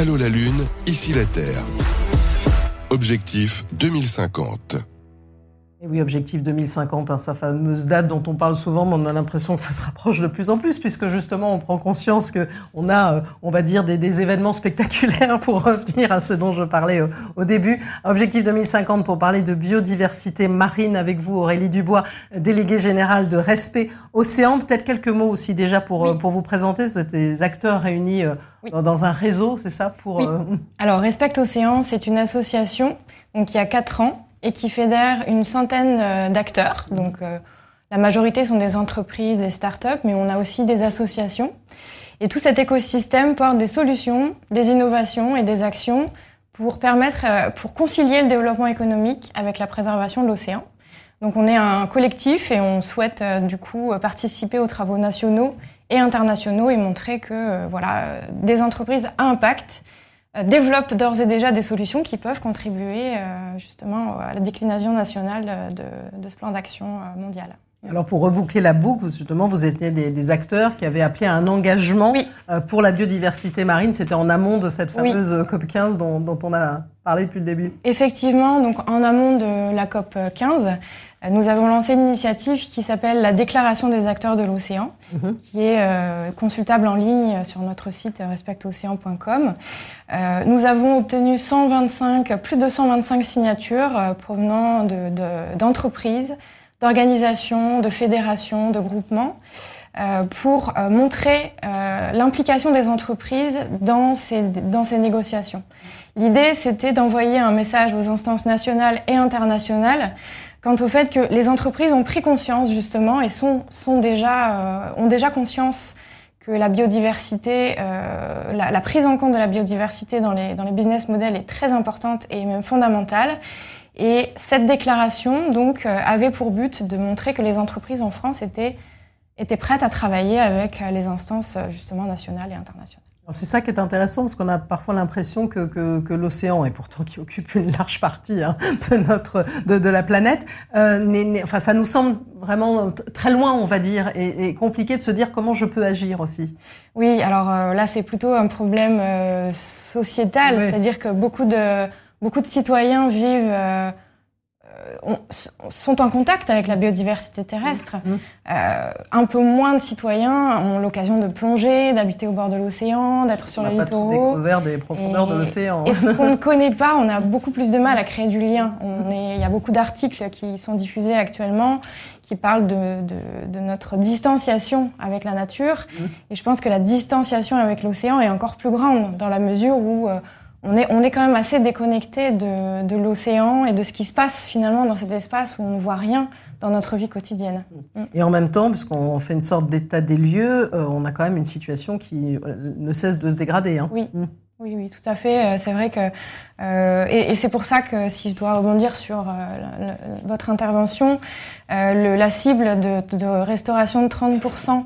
Allô la Lune, ici la Terre. Objectif 2050. Et oui, objectif 2050, hein, sa fameuse date dont on parle souvent, mais on a l'impression que ça se rapproche de plus en plus, puisque justement on prend conscience que on a, euh, on va dire, des, événements spectaculaires pour revenir à ce dont je parlais au, début. Objectif 2050 pour parler de biodiversité marine avec vous, Aurélie Dubois, déléguée générale de Respect Océan. Peut-être quelques mots aussi déjà pour, euh, pour vous présenter. Vous êtes des acteurs réunis euh, dans un réseau, c'est ça pour, Alors Respect Océan, c'est une association donc, il y a quatre ans et qui fédère une centaine euh, d'acteurs. Donc, euh, la majorité sont des entreprises, des start-up, mais on a aussi des associations. Et tout cet écosystème porte des solutions, des innovations et des actions pour permettre, euh, pour concilier le développement économique avec la préservation de l'océan. Donc on est un collectif et on souhaite du coup participer aux travaux nationaux et internationaux et montrer que voilà des entreprises à impact développent d'ores et déjà des solutions qui peuvent contribuer euh, justement à la déclinaison nationale de, ce plan d'action euh, mondial. Alors pour reboucler la boucle, justement, vous étiez des, acteurs qui avaient appelé à un engagement pour la biodiversité marine. C'était en amont de cette fameuse COP 15 dont, dont, on a parlé depuis le début. Effectivement, donc en amont de la COP 15, nous avons lancé une initiative qui s'appelle la Déclaration des acteurs de l'océan, mhm. qui est euh, consultable en ligne sur notre site respectocéan.com. Euh, nous avons obtenu 125, plus de 125 signatures euh, provenant d'entreprises, de, d'organisations, de fédérations, de groupements. Euh, pour euh, montrer euh, l'implication des entreprises dans ces, dans ces négociations. L'idée, c'était d'envoyer un message aux instances nationales et internationales quant au fait que les entreprises ont pris conscience justement et sont, sont déjà, euh, ont déjà conscience que la biodiversité, euh, la, la, prise en compte de la biodiversité dans les, dans les business models est très importante et même fondamentale. Et cette déclaration donc euh, avait pour but de montrer que les entreprises en France étaient, étaient prêtes à travailler avec les instances justement nationales et internationales. C'est ça qui est intéressant parce qu'on a parfois l'impression que, que, l'océan, et pourtant qui occupe une large partie hein, de notre de, de la planète, euh, enfin ça nous semble vraiment très loin, on va dire, et, compliqué de se dire comment je peux agir aussi. Oui, alors euh, là c'est plutôt un problème euh, sociétal, c'est-à-dire que beaucoup de beaucoup de citoyens vivent euh, sont en contact avec la biodiversité terrestre. Mmh. Euh, un peu moins de citoyens ont l'occasion de plonger, d'habiter au bord de l'océan, d'être sur les littoraux. On n'a pas découvert des profondeurs de l'océan. Et ce qu'on ne connaît pas, on a beaucoup plus de mal à créer du lien. Il y a beaucoup d'articles qui sont diffusés actuellement qui parlent de, de, de notre distanciation avec la nature. Mmh. Et je pense que la distanciation avec l'océan est encore plus grande dans la mesure où euh, on est, on est quand même assez déconnecté de, de l'océan et de ce qui se passe finalement dans cet espace où on ne voit rien dans notre vie quotidienne. Mm. Et en même temps, puisqu'on fait une sorte d'état des lieux, euh, on a quand même une situation qui euh, ne cesse de se dégrader. Hein. Oui. Mm. Oui, oui, tout à fait. Euh, c'est vrai que euh, et, et c'est pour ça que si je dois rebondir sur votre intervention, le, la cible de, de, restauration de 30 euh,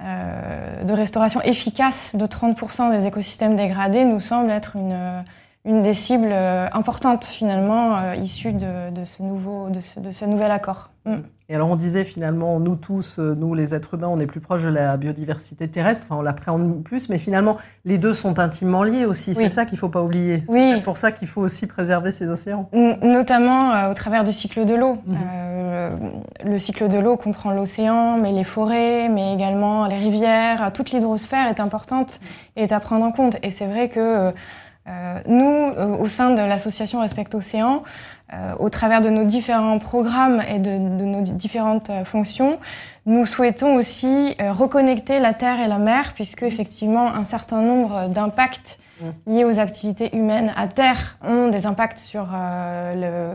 de restauration efficace de 30% des écosystèmes dégradés nous semble être une, une des cibles euh, importantes finalement euh, issues de, de, ce nouveau, de, ce, de ce nouvel accord. Mm. Et alors on disait finalement, nous tous, euh, nous les êtres humains, on est plus proches de la biodiversité terrestre, enfin on l'appréhende plus, mais finalement les deux sont intimement liés aussi, c'est ça qu'il ne faut pas oublier. Oui. C'est pour ça qu'il faut aussi préserver ces océans. notamment euh, au travers du cycle de l'eau. Mhm. Euh, le cycle de l'eau comprend l'océan, mais les forêts, mais également les rivières, toute l'hydrosphère est importante et est à prendre en compte. Et c'est vrai que euh, nous, euh, au sein de l'association Respect Océan, euh, au travers de nos différents programmes et de, de nos différentes fonctions, nous souhaitons aussi reconnecter la terre et la mer, puisque effectivement un certain nombre d'impacts mmh. liés aux activités humaines à terre ont des impacts sur le, le,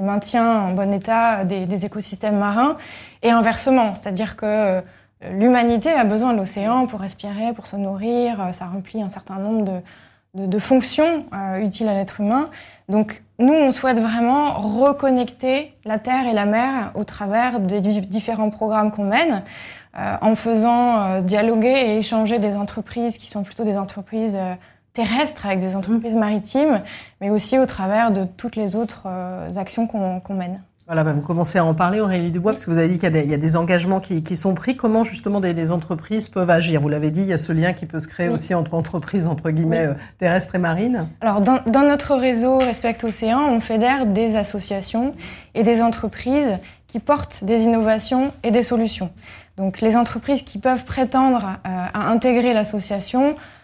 maintien en bon état des, écosystèmes marins et inversement, c'est-à-dire que l'humanité a besoin de l'océan pour respirer, pour se nourrir, ça remplit un certain nombre de, de, fonctions euh, utiles à l'être humain. Donc nous, on souhaite vraiment reconnecter la terre et la mer au travers des différents programmes qu'on mène, euh, en faisant euh, dialoguer et échanger des entreprises qui sont plutôt des entreprises terrestres avec des entreprises maritimes, mais aussi au travers de toutes les autres actions qu'on mène. Voilà, bah, vous commencez à en parler, Aurélie Dubois, parce que vous avez dit qu'il y, a des engagements qui, sont pris. Comment justement des, entreprises peuvent agir? Vous l'avez dit, il y a ce lien qui peut se créer aussi entre entreprises, entre guillemets, euh, terrestres et marines. Alors, dans, dans notre réseau Respect Océan, on fédère des associations et des entreprises qui portent des innovations et des solutions. Donc, les entreprises qui peuvent prétendre euh, à intégrer l'association euh,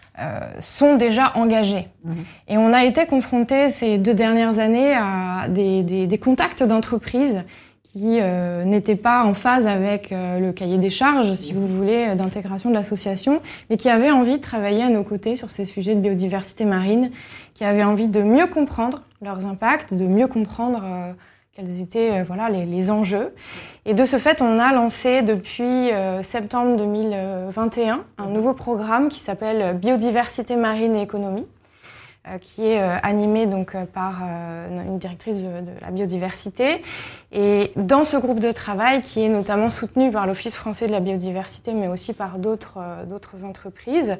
sont déjà engagés. Mhm. Et on a été confronté ces deux dernières années à des, des, des contacts d'entreprises qui euh, n'étaient pas en phase avec euh, le cahier des charges, si vous voulez, d'intégration de l'association, mais qui avaient envie de travailler à nos côtés sur ces sujets de biodiversité marine, qui avaient envie de mieux comprendre leurs impacts, de mieux comprendre quels étaient euh, voilà, les, les, enjeux. Et de ce fait, on a lancé depuis euh, septembre 2021 un nouveau programme qui s'appelle Biodiversité marine et économie, euh, qui est animé donc par une directrice de, la biodiversité. Et dans ce groupe de travail, qui est notamment soutenu par l'Office français de la biodiversité, mais aussi par d'autres d'autres entreprises,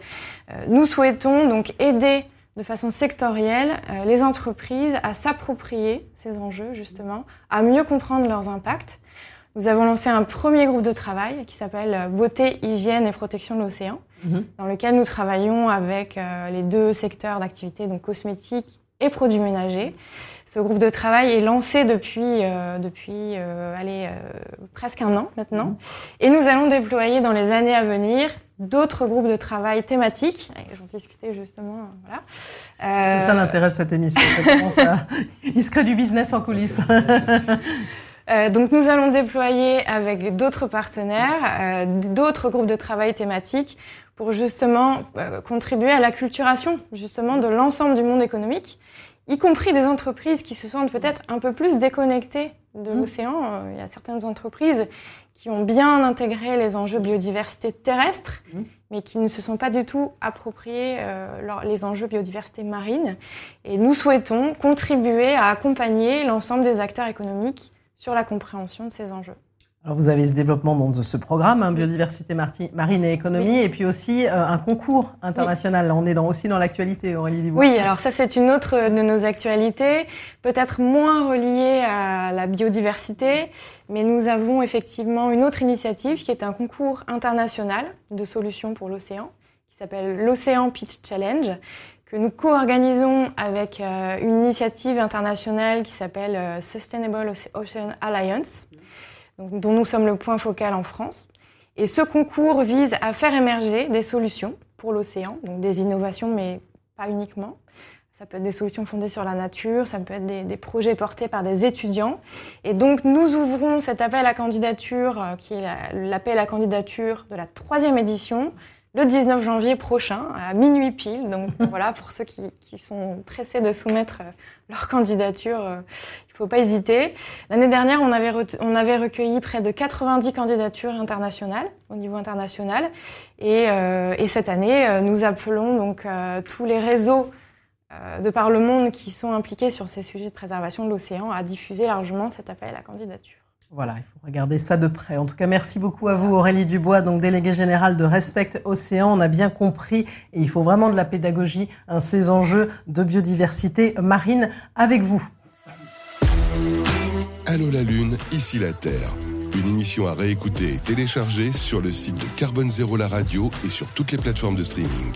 nous souhaitons donc aider de façon sectorielle euh, les entreprises à s'approprier ces enjeux, justement, à mieux comprendre leurs impacts. Nous avons lancé un premier groupe de travail qui s'appelle euh, Beauté, hygiène et protection de l'océan, mhm. dans lequel nous travaillons avec euh, les deux secteurs d'activité, donc cosmétiques et produits ménagers. Ce groupe de travail est lancé depuis, depuis allez, presque un an maintenant. Mhm. Et nous allons déployer dans les années à venir d'autres groupes de travail thématiques. J'en discutais justement. Voilà. Euh... C'est ça l'intérêt de cette émission. Il se crée du business en coulisses. Euh, donc nous allons déployer avec d'autres partenaires, euh, d'autres groupes de travail thématiques pour justement euh, contribuer à l'acculturation justement de l'ensemble du monde économique, y compris des entreprises qui se sentent peut-être un peu plus déconnectées de mmh. l'océan. Il y a certaines entreprises qui ont bien intégré les enjeux biodiversité terrestre, mmh. mais qui ne se sont pas du tout appropriés euh, les enjeux biodiversité marine. Et nous souhaitons contribuer à accompagner l'ensemble des acteurs économiques sur la compréhension de ces enjeux. Alors vous avez ce développement de ce programme, hein, biodiversité marine et économie, et puis aussi euh, un concours international. Là, on est dans, aussi dans l'actualité, Aurélie Libourg. Oui, alors ça c'est une autre de nos actualités, peut-être moins reliée à la biodiversité, mais nous avons effectivement une autre initiative qui est un concours international de solutions pour l'océan, qui s'appelle l'Océan Pitch Challenge, que nous co-organisons avec euh, une initiative internationale qui s'appelle euh, Sustainable Ocean Alliance dont nous sommes le point focal en France. Et ce concours vise à faire émerger des solutions pour l'océan, donc des innovations, mais pas uniquement. Ça peut être des solutions fondées sur la nature, ça peut être des, projets portés par des étudiants. Et donc, nous ouvrons cet appel à candidature, euh, qui est l'appel à candidature de la troisième édition, le 19 janvier prochain, à minuit pile. Donc voilà, pour ceux qui, qui, sont pressés de soumettre euh, leur candidature, euh, il ne faut pas hésiter. L'année dernière, on avait, on avait recueilli près de 90 candidatures internationales, au niveau international. Et, euh, et cette année, nous appelons donc tous les réseaux de par le monde qui sont impliqués sur ces sujets de préservation de l'océan à diffuser largement cet appel à la candidature. Voilà, il faut regarder ça de près. En tout cas, merci beaucoup à vous, Aurélie Dubois, donc déléguée générale de Respect Océan. On a bien compris, et il faut vraiment de la pédagogie, hein, ces enjeux de biodiversité marine avec vous. Allô la Lune, ici la Terre. Une émission à réécouter et télécharger sur le site de Carbone Zéro la radio et sur toutes les plateformes de streaming.